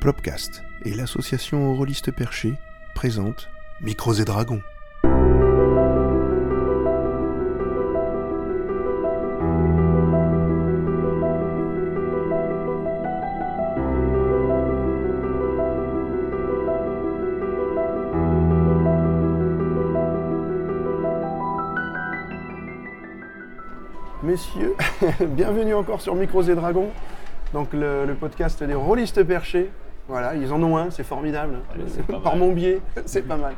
Plopcast et l'association Rôlistes Perchés présentent Micros et Dragons. Messieurs, bienvenue encore sur Micros et Dragons, donc le, le podcast des rôlistes perchés. Voilà, ils en ont un, c'est formidable. Allez, pas Par mon biais, c'est pas mal.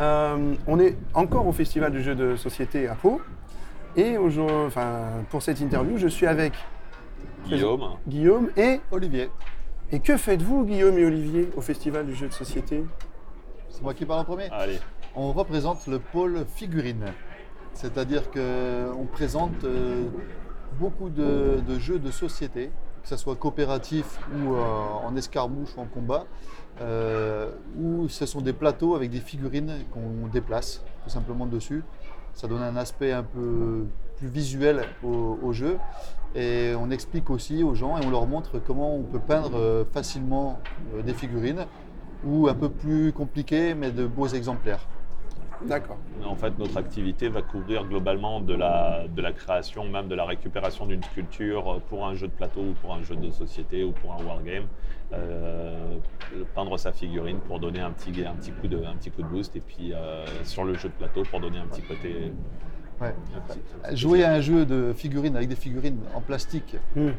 Euh, on est encore au Festival du jeu de société à Pau. Et aujourd'hui, enfin, pour cette interview, je suis avec Guillaume, Guillaume et. Olivier, Et que faites-vous, Guillaume et Olivier, au Festival du jeu de société? C'est moi qui parle en premier? allez, On représente le pôle figurine. C'est-à-dire qu'on présente euh, beaucoup de, de jeux de société, que ce soit coopératif ou euh, en escarmouche ou en combat, euh, où ce sont des plateaux avec des figurines qu'on déplace tout simplement dessus. Ça donne un aspect un peu plus visuel au, au jeu. Et on explique aussi aux gens et on leur montre comment on peut peindre euh, facilement des figurines ou un peu plus compliqué mais de beaux exemplaires. D'accord. en fait, notre activité va couvrir globalement de la, de la création, même de la récupération d'une sculpture pour un jeu de plateau ou pour un jeu de société ou pour un wargame. Euh, peindre sa figurine pour donner un petit, un, petit coup de, un petit coup de boost et puis euh, sur le jeu de plateau pour donner un petit côté. Ouais. un petit- un petit- Jouer à un jeu de figurines avec des figurines en plastique Hmm.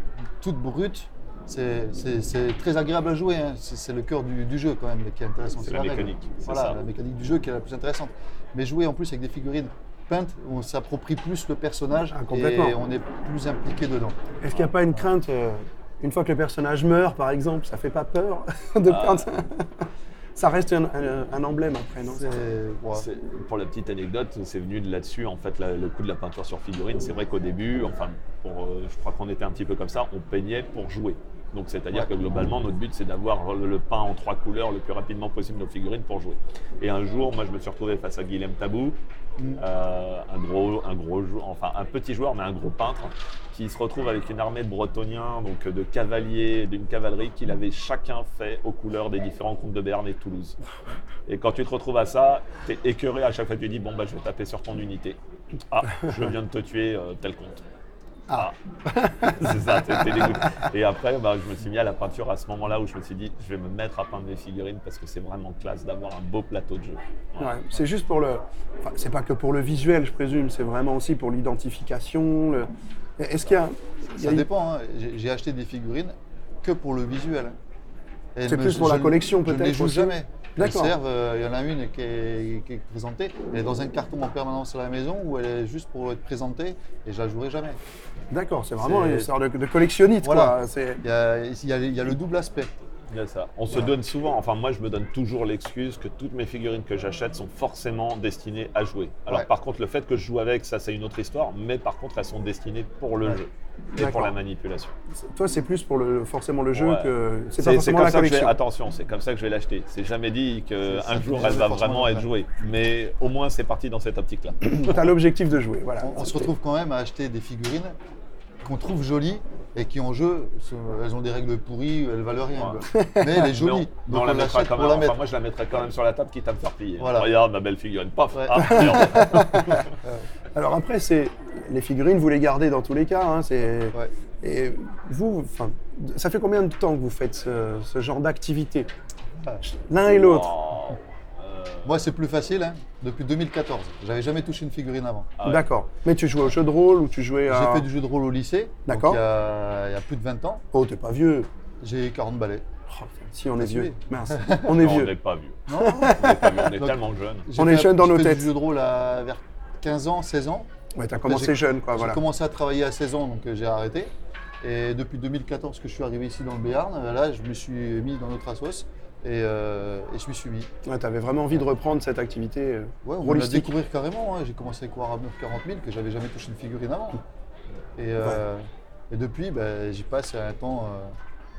toutes brutes, c'est c'est- c'est très agréable à jouer. hein. C'est c'est le cœur du, du jeu quand même qui est intéressant. C'est la mécanique, Voilà, ça. la mécanique du jeu qui est la plus intéressante. Mais jouer en plus avec des figurines peintes, on s'approprie plus le personnage Ah, complètement. et on est plus impliqué dedans. Est-ce qu'il n'y a pas une crainte, euh, une fois que le personnage meurt, par exemple, ça fait pas peur de Ah. perdre ça? Ça reste un, un- un emblème après, non? C'est- ouais. C'est- Pour la petite anecdote, c'est venu de là-dessus, en fait, la- le coup de la peinture sur figurine. C'est vrai qu'au début, enfin, pour, euh, je crois qu'on était un petit peu comme ça, on peignait pour jouer. C'est-à-dire que globalement, notre but, c'est d'avoir le, peint en trois couleurs le plus rapidement possible nos figurines pour jouer. Et un jour, moi, je me suis retrouvé face à Guilhem Tabou, euh, un gros, un enfin un petit joueur, mais un gros peintre, qui se retrouve avec une armée de Bretoniens, donc de cavaliers, d'une cavalerie qu'il avait chacun fait aux couleurs des différents comtes de Berne et de Toulouse. Et quand tu te retrouves à ça, tu es écœuré à chaque fois, tu dis bon bah je vais taper sur ton unité. Ah, je viens de te tuer euh, tel compte. Ah, c'est ça, t'es t'es dégoûté. Et après, bah, je me suis mis à la peinture à ce moment-là où je me suis dit, je vais me mettre à peindre mes figurines parce que c'est vraiment classe d'avoir un beau plateau de jeu. Ouais, c'est juste pour le. Enfin, c'est pas que pour le visuel, je présume, c'est vraiment aussi pour l'identification. le- Est-ce qu'il y a. il y a Ça une- dépend. hein. J'ai acheté des figurines que pour le visuel. C'est me- plus pour la je- collection, Je ne les peut-être, joue aussi jamais. Servent, euh, il y en a une qui est, qui est présentée, elle est dans un carton en permanence à la maison où elle est juste pour être présentée et je la jouerai jamais. D'accord, c'est vraiment une histoire de, collectionniste, Voilà. quoi. C'est- Il y a, il y a- il y a le double aspect. Il y a ça. On se donne souvent, enfin moi je me donne toujours l'excuse que toutes mes figurines que j'achète sont forcément destinées à jouer. Alors Ouais. par contre le fait que je joue avec, ça c'est une autre histoire, mais par contre elles sont destinées pour le Ouais. jeu et D'accord. pour la manipulation. Toi, c'est plus pour le, forcément le jeu Ouais. que. C'est pas forcément comme la ça que je vais, collection. attention, c'est comme ça que je vais l'acheter. C'est jamais dit C'est- qu'un jour elle va forcément vraiment être jouée, mais au moins c'est parti dans cette optique-là. Tu as l'objectif de jouer, voilà. On, on se retrouve quand même à acheter des figurines qu'on trouve jolies et qui en jeu, elles ont des règles pourries, elles valent rien. Ouais. quoi. Mais elle est Mais jolie. on, donc mais on on la mettra l'achète quand pour même. la enfin, mettre. moi je la mettrai quand même sur la table quitte à me faire plier. Voilà. Regarde ma belle figurine, paf Ouais. ah, merde. Alors après, c'est les figurines, vous les gardez dans tous les cas. hein, c'est... Ouais. Et vous, enfin, ça fait combien de temps que vous faites ce, ce genre d'activité? Ah. L'un et l'autre. Moi, c'est plus facile, hein, depuis 2014. J'avais jamais touché une figurine avant. ah ouais. D'accord. Mais tu jouais au jeu de rôle ou tu jouais à. J'ai fait du jeu de rôle au lycée, D'accord. il y, a, il y a plus de 20 ans. Oh, t'es pas vieux. J'ai 40 balais. Oh, si, on est vieux. Mince. On est Non, On vieux. n'est pas vieux. Non On n'est pas vieux, on est Donc- tellement jeunes. J'ai On fait- est jeunes dans j'ai nos fait têtes. du jeu de rôle à, vers 15 ans, 16 ans. Ouais, t'as J'ai- commencé jeune, quoi. J'ai Voilà. commencé à travailler à 16 ans, donc euh, j'ai arrêté. Et depuis 2014 que je suis arrivé ici dans le Béarn, euh, là, je me suis mis dans notre assos et, euh, et je suis suivi. Ouais, t'avais vraiment envie de reprendre cette activité euh, Ouais, on la découvrir carrément. hein. J'ai commencé avec Warhammer 40 000, que j'avais jamais touché une figurine avant. Et, euh, et depuis, bah, j'y passe un temps euh,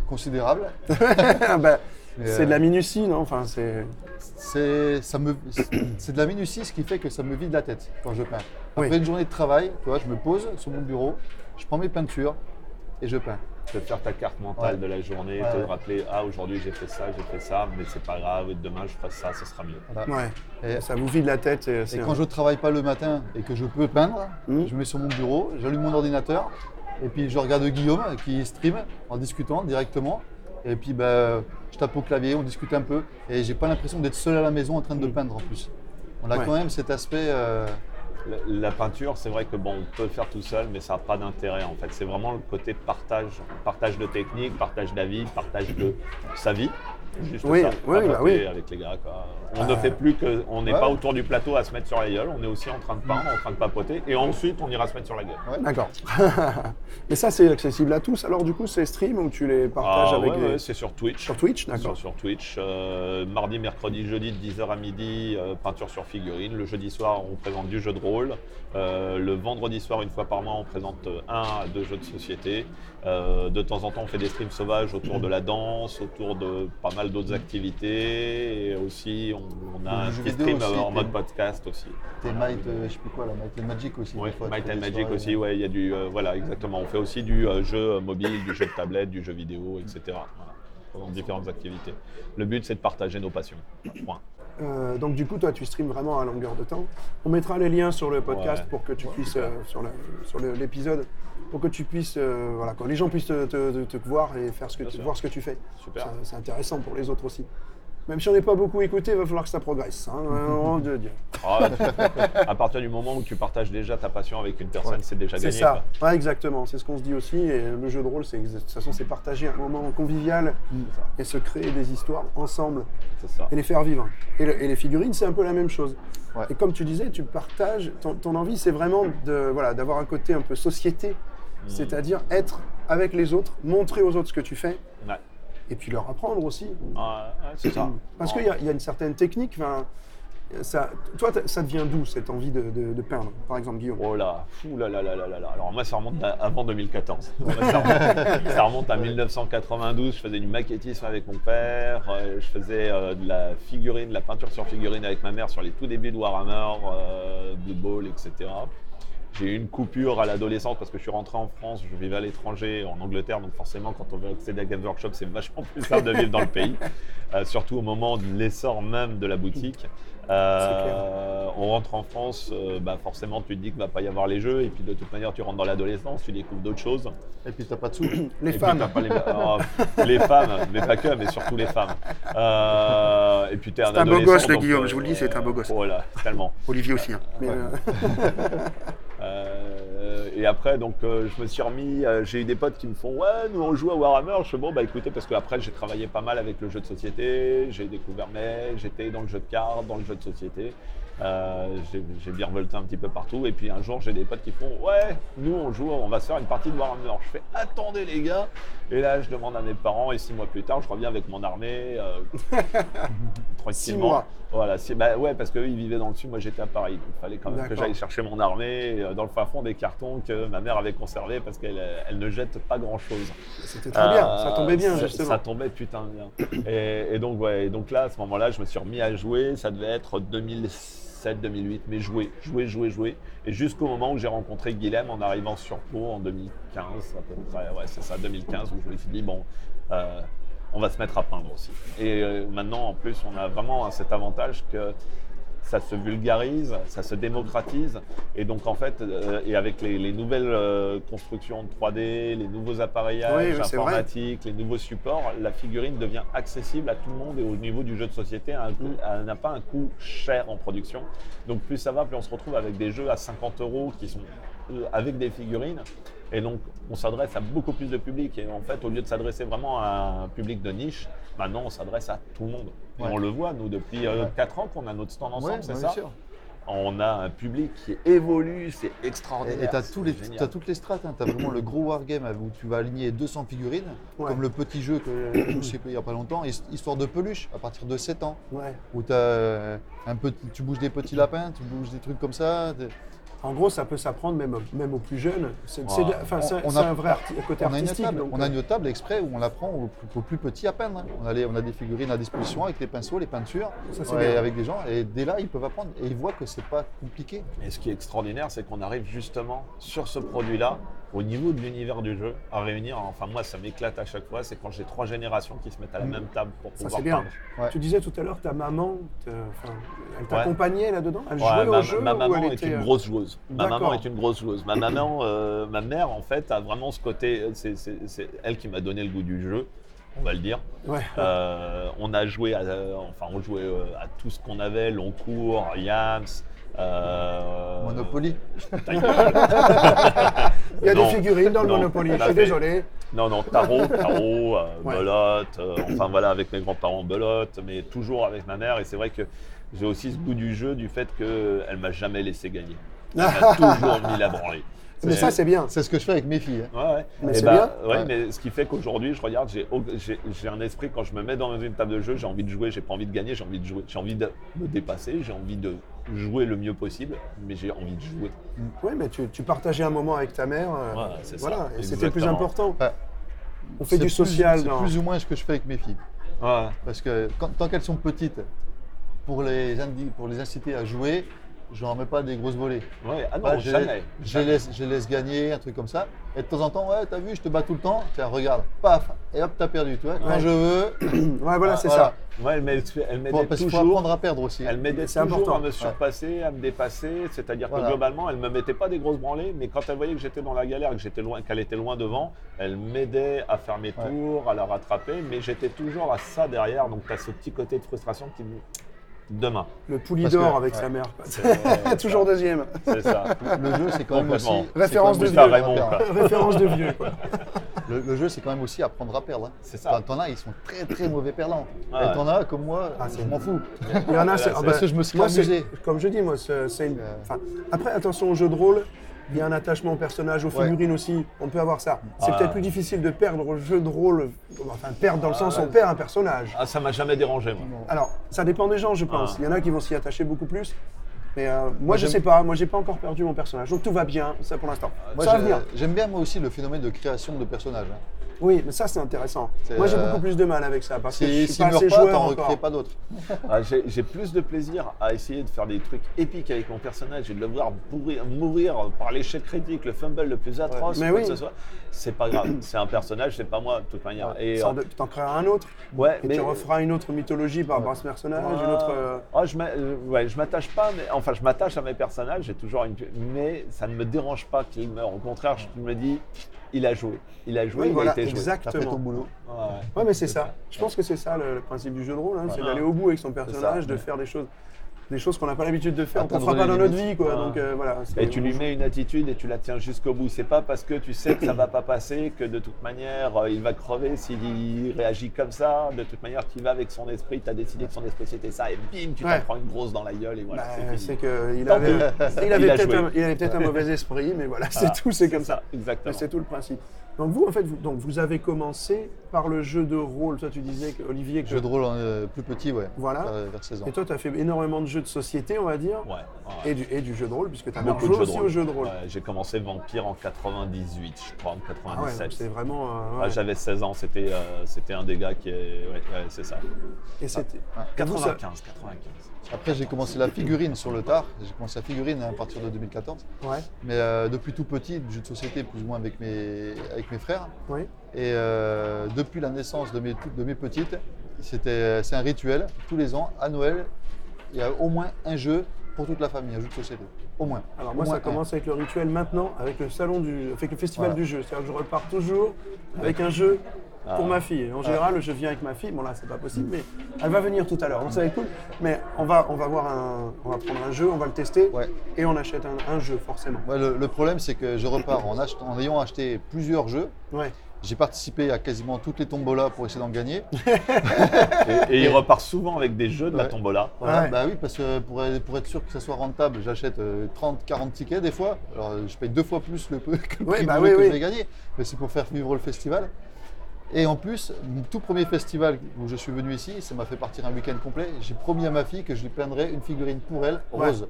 considérable. Ah, bah, c'est euh, de la minutie, non? Enfin, c'est. C'est ça me- c'est de la minutie, ce qui fait que ça me vide la tête quand je peins. Oui. Après une journée de travail, tu vois, je me pose sur mon bureau, je prends mes peintures et je peins. Te faire ta carte mentale Ouais. de la journée, Ouais, te ouais. rappeler ah aujourd'hui j'ai fait ça, j'ai fait ça, mais c'est pas grave, demain je ferai ça, ce sera mieux. Voilà. Ouais. Et- Ça vous vide la tête. Et, Et quand je travaille pas le matin et que je peux peindre, Mhm. je me mets sur mon bureau, j'allume mon ordinateur et puis je regarde Guillaume qui stream en discutant directement. Et puis bah, je tape au clavier, on discute un peu et j'ai pas l'impression d'être seul à la maison en train de Mhm. peindre en plus. On a Ouais. quand même cet aspect. euh, La, peinture, c'est vrai que bon, on peut le faire tout seul, mais ça n'a pas d'intérêt en fait. C'est vraiment le côté partage, partage de technique, partage d'avis, partage de sa vie. Juste Oui, ça, oui, bah oui. avec les gars. Quoi. On Ah. ne fait plus que, on n'est Ouais. pas autour du plateau à se mettre sur la gueule. On est aussi en train de peindre, en train de papoter, et ensuite on ira se mettre sur la gueule. D'accord. Mais ça, c'est accessible à tous. Alors, du coup, c'est stream ou tu les partages Ah, avec ouais, les... ouais, c'est sur Twitch. Sur Twitch, d'accord. sur Twitch, euh, mardi, mercredi, jeudi de 10h à midi, euh, peinture sur figurine. Le jeudi soir, on présente du jeu de rôle. Euh, le vendredi soir, une fois par mois, on présente un à deux jeux de société. De temps en temps, on fait des streams sauvages autour de la danse, autour de pas mal d'autres activités. Et aussi, on, on a un petit stream aussi, en mode podcast aussi. T'es Might, euh, je sais plus quoi, là, Might and Magic aussi. Oui, des fois, Might and Magic soirées, aussi, ouais, il y a du, euh, voilà, exactement. On fait aussi du euh, jeu mobile, du jeu de tablette, du jeu vidéo, etc. Voilà, pendant différentes activités. Le but, c'est de partager nos passions. Point. Euh, donc, du coup, toi, tu streams vraiment à longueur de temps. On mettra les liens sur le podcast Ouais. pour que tu puisses, euh, sur l'épisode, pour que tu puisses, euh, voilà, que les gens puissent te, te- te voir et faire ce que Bien tu, sûr. voir ce que tu fais. Super. Ça- C'est intéressant pour les autres aussi. Même si on n'est pas beaucoup écouté, il va falloir que ça progresse. Hein, nom de Dieu. Ah, à partir du moment où tu partages déjà ta passion avec une personne, Ouais. c'est déjà C'est gagné. ça, quoi. Ouais, exactement. C'est ce qu'on se dit aussi. Et le jeu de rôle, c'est de toute façon, c'est partager un moment convivial et se créer des histoires ensemble C'est ça. et les faire vivre. Et, le- et les figurines, c'est un peu la même chose. Ouais. Et comme tu disais, tu partages, ton, ton envie, c'est vraiment de, voilà, d'avoir un côté un peu société, c'est-à-dire être avec les autres, montrer aux autres ce que tu fais, Ouais. et puis leur apprendre aussi. Ouais, c'est ça. Parce qu'il y, a- il y a une certaine technique. enfin, Ça, toi, ça devient d'où cette envie de, de- de peindre, par exemple, Guillaume? Oh là, fou là là là là là. Alors moi ça remonte à avant 2014. Ouais, ça, remonte, ça remonte à 1992. Je faisais du maquettisme avec mon père. euh, je faisais euh, de la figurine, de la peinture sur figurine avec ma mère sur les tout débuts de Warhammer, euh, Blood Bowl, etc. J'ai eu une coupure à l'adolescence parce que je suis rentré en France, je vivais à l'étranger, en Angleterre, donc forcément quand on veut accéder à Games Workshop, c'est vachement plus simple de vivre dans le pays, Euh, surtout au moment de l'essor même de la boutique. Euh, on rentre en France, euh, bah forcément tu te dis qu'il ne va pas y avoir les jeux, et puis de toute manière tu rentres dans l'adolescence, tu découvres d'autres choses. Et puis t'as pas de sous. Les Et femmes. t'as pas les, oh, les femmes, mais pas que, mais surtout les femmes. Euh, et puis t'es un C'est un beau gosse, le donc, Guillaume, je vous le dis, c'est un beau gosse. Voilà, tellement. Olivier aussi. hein. Mais, Ouais. et après, donc, euh, je me suis remis. euh, j'ai eu des potes qui me font Ouais, nous on joue à Warhammer. Je fais Bon, bah écoutez, parce qu'après j'ai travaillé pas mal avec le jeu de société. J'ai découvert mais j'étais dans le jeu de cartes, dans le jeu de société. Euh, j'ai j'ai bien revolté un petit peu partout. Et puis un jour, j'ai des potes qui font Ouais, nous on joue, on va se faire une partie de Warhammer. Je fais Attendez les gars. Et là, je demande à mes parents. Et six mois plus tard, je reviens avec mon armée. euh, tranquillement. Six mois. Voilà, c'est- bah ouais, parce qu'eux, ils vivaient dans le sud, moi j'étais à Paris. Donc, il fallait quand même que j'aille chercher mon armée euh, dans le fin fond des cartons que ma mère avait conservés parce qu'elle euh, elle ne jette pas grand chose. C'était très bien, ça tombait bien, ça, justement. Ça tombait putain bien. et, et donc, ouais, et donc là, à ce moment-là, je me suis remis à jouer. Ça devait être 2007, 2008, mais jouer, jouer, jouer, jouer. Et jusqu'au moment où j'ai rencontré Guilhem en arrivant sur Pau en 2015, à peu près. Ouais, c'est ça, 2015, où je me suis dit, bon. euh, on va se mettre à peindre aussi. Et euh, maintenant, en plus, on a vraiment cet avantage que ça se vulgarise, ça se démocratise. Et donc, en fait, euh, et avec les, les nouvelles euh, constructions de 3D, les nouveaux appareillages Oui, oui, informatiques, les nouveaux supports, la figurine devient accessible à tout le monde et au niveau du jeu de société, Mm. elle n'a pas un coût cher en production. Donc, plus ça va, plus on se retrouve avec des jeux à 50 euros qui sont euh, avec des figurines. Et donc, on s'adresse à beaucoup plus de public. Et en fait, au lieu de s'adresser vraiment à un public de niche, maintenant, on s'adresse à tout le monde. Et Ouais. on le voit, nous, depuis Ouais. 4 ans qu'on a notre stand ensemble, Ouais, c'est bien ça sûr. On a un public qui évolue, c'est Et extraordinaire. tu as, toutes les strates. Tu as vraiment le gros wargame où tu vas aligner 200 figurines, Ouais. comme le petit jeu que je sais pas il n'y a pas longtemps, his- histoire de peluche à partir de 7 ans. ouais. Où t'as, euh, un petit, tu bouges des petits lapins, tu bouges des trucs comme ça. En gros, ça peut s'apprendre même, même aux plus jeunes. C'est a- un vrai arti- côté On a, une artistique. table, donc, on a euh, une table exprès où on apprend aux, plus- aux plus petits à peindre. hein. On a, les- on a des figurines à disposition avec les pinceaux, les peintures, Ça, ouais, avec des gens. Et dès là, ils peuvent apprendre et ils voient que c'est pas compliqué. Et ce qui est extraordinaire, c'est qu'on arrive justement sur ce produit-là au niveau de l'univers du jeu, à réunir, enfin moi ça m'éclate à chaque fois, c'est quand j'ai trois générations qui se mettent à la même table pour Mm. Ça, pouvoir c'est bien. peindre. Ouais. Tu disais tout à l'heure, ta maman, elle Ouais. t'accompagnait là-dedans? Elle Ouais, jouait ma, au jeu ma maman elle est était, une euh, grosse joueuse. Ma maman est une grosse joueuse. Ma maman, euh, ma mère en fait a vraiment ce côté, c'est elle qui m'a donné le goût du jeu, on va le dire. Ouais. Euh, on a joué, à, enfin on jouait euh, à tout ce qu'on avait, Loncourt, Yams. Euh, Monopoly. Il y a Non. des figurines dans le Non. Monopoly, On je suis désolé. Non, non, tarot, tarot, euh, Ouais. belote, euh, enfin voilà, avec mes grands-parents, belote, mais toujours avec ma mère. Et c'est vrai que j'ai aussi ce goût du jeu, du fait qu'elle m'a jamais laissé gagner. Elle m'a toujours mis la branlée. Mais ça, c'est bien. C'est ce que je fais avec mes filles. hein. Ouais, ouais. Mais Et c'est bah, bien. ouais, Ouais. mais ce qui fait qu'aujourd'hui, je regarde, j'ai au- j'ai j'ai un esprit, quand je me mets dans une table de jeu, j'ai envie de jouer, j'ai pas envie de gagner, j'ai envie de jouer. J'ai envie de me dépasser, j'ai envie de jouer le mieux possible, mais j'ai envie de jouer. Oui, mais tu, tu partageais un moment avec ta mère. euh, Ouais, c'est ça, voilà, et c'était le plus important. Ouais. On fait C'est du plus- social C'est plus ou moins ce que je fais avec mes filles. Ouais. Parce que quand- tant qu'elles sont petites, pour les, indi- pour les inciter à jouer, je leur mets pas des grosses volées. Ouais. Ah non, Bah, je, jamais. je les laisse, je laisse gagner, un truc comme ça. Et de temps en temps, ouais, t'as vu, je te bats tout le temps. Tiens, regarde, paf, et hop, t'as perdu. Tu vois, quand Ouais. je veux, Ouais, voilà, Ah, c'est voilà. ça. Ouais, elle m'aide- elle Faut- m'aidait parce qu'il faut toujours. apprendre à perdre aussi. Elle m'aidait C'est toujours important. à me surpasser, à me dépasser. C'est-à-dire que globalement, elle ne me mettait pas des grosses branlées, mais quand elle voyait que j'étais dans la galère, que j'étais loin, qu'elle était loin devant, elle m'aidait à faire mes Ouais. tours, à la rattraper. Mais j'étais toujours à ça derrière. Donc tu as ce petit côté de frustration qui me. Demain. Le poulie Parce d'or que- avec ouais. sa mère. toujours deuxième. C'est ça. Le jeu, c'est quand même aussi. Référence de vieux. apprendre à Raymond, perdre. quoi. Référence de vieux. Quoi. Le, le jeu, c'est quand même aussi apprendre à perdre. hein. C'est ça. T'en- T'en as, ils sont très très mauvais perdants. Et t'en as, comme moi, Ah, c'est- je m'en fous. Il y en a, c'est- c'est- ah bah, parce que je me moi, c'est- amusé. Comme je dis, moi, c'est c'est une. Euh. enfin, après, attention au jeu de rôle. Il y a un attachement au personnage, aux Ouais. figurines aussi. On peut avoir ça. C'est Ah. peut-être plus difficile de perdre au jeu de rôle. Enfin, perdre dans le sens où on perd un personnage. Ah, ça m'a jamais dérangé, moi. Alors, ça dépend des gens, je pense. Ah. Il y en a qui vont s'y attacher beaucoup plus. Mais euh, moi, je j'aime- sais pas. Moi, j'ai pas encore perdu mon personnage. Donc tout va bien, ça pour l'instant. Moi, ça va j'ai- venir. j'aime bien moi aussi le phénomène de création de personnages. hein. Oui, mais ça, c'est intéressant. Moi, j'ai euh, beaucoup plus de mal avec ça parce que je Si suis pas assez pas, joueur t'en encore. recrées pas d'autres. Ah, J'ai plus de plaisir à essayer de faire des trucs épiques avec mon personnage et de le voir mourir, mourir par l'échec critique, le fumble le plus atroce, Mais quoi oui. que ce soit. C'est pas grave, c'est un personnage, c'est pas moi de toute manière. Et, euh, de- T'en créeras un autre. ouais, Et mais tu referas une autre mythologie par rapport à ce personnage, Ah, une autre. euh, ah, je m'a- euh, ouais, je m'attache pas, mais enfin je m'attache à mes personnages, j'ai toujours une, mais ça ne me dérange pas qu'ils meurent. Au contraire, je me dis, il a joué, il a joué, Oui, il voilà, a été joué. Fait ton exactement. boulot. Ouais. Ouais, mais c'est ça. Je pense que c'est ça le, le principe du jeu de rôle, hein, c'est d'aller au bout avec son personnage, de faire des choses, des choses qu'on n'a pas l'habitude de faire, qu'on ne fera pas dans notre vie, quoi. Ouais. Donc euh, voilà. Et tu lui mets une attitude et tu la tiens jusqu'au bout. C'est pas parce que tu sais que ça va pas passer que de toute manière euh, il va crever s'il réagit comme ça. De toute manière, tu vas avec son esprit, tu as décidé que son esprit c'était ça et bim, tu Ouais. t'en prends une grosse dans la gueule et voilà, Bah, c'est avait, pis. il avait peut-être un, il avait peut-être un mauvais esprit, mais voilà, c'est tout, c'est comme ça. Exactement. c'est tout le principe. Donc vous, en fait, vous, donc, vous avez commencé par le jeu de rôle. Toi, tu disais, que, Olivier, que Jeu de rôle euh, plus petit, ouais. Voilà. Vers, vers 16 ans. Et toi, tu as fait énormément de jeux de société, on va dire, Ouais, ouais. et, du, et du jeu de rôle, puisque tu as Beaucoup joué de jeux de aussi au jeu de rôle. Ouais, J'ai commencé Vampire en 98, je crois, en Ah ouais, 97. c'est vraiment. euh, Ah. J'avais 16 ans, c'était euh, c'était un des gars qui est. Ouais, ouais, c'est ça. et c'était. Ah. Et vous, ça- 95, 95. Après, j'ai commencé la figurine sur le tard. J'ai commencé la figurine à partir de 2014. Ouais, Mais euh, depuis tout petit, jeu de société, plus ou moins avec mes, avec mes frères. oui. Et euh, depuis la naissance de mes, de mes petites, c'était, c'est un rituel. Tous les ans, à Noël, il y a au moins un jeu pour toute la famille, un jeu de société. Au moins. Alors Au moi, moins ça un. commence avec le rituel maintenant, avec le salon du, avec le festival Voilà. du jeu. C'est-à-dire que je repars toujours avec un jeu pour Ah. ma fille. En général, je viens avec ma fille. Bon là, c'est pas possible, mais elle va venir tout à l'heure. Donc ça va être cool. Mais on va, on va voir un, on va prendre un jeu, on va le tester, Ouais. et on achète un, un jeu forcément. Ouais, le, le problème, c'est que je repars en, ach- en ayant acheté plusieurs jeux. Ouais. J'ai participé à quasiment toutes les tombolas pour essayer d'en gagner. Et, et il repart souvent avec des jeux de la tombola. Voilà, Ouais. Bah oui, parce que pour, être- pour être sûr que ça soit rentable, j'achète euh, 30, 40 tickets des fois. Alors euh, je paye deux fois plus le, peu- que le Ouais, prix bah oui, que oui. vais gagner. Mais c'est pour faire vivre le festival. Et en plus, mon tout premier festival où je suis venu ici, ça m'a fait partir un week-end complet. J'ai promis à ma fille que je lui peindrais une figurine pour elle, Ouais. rose.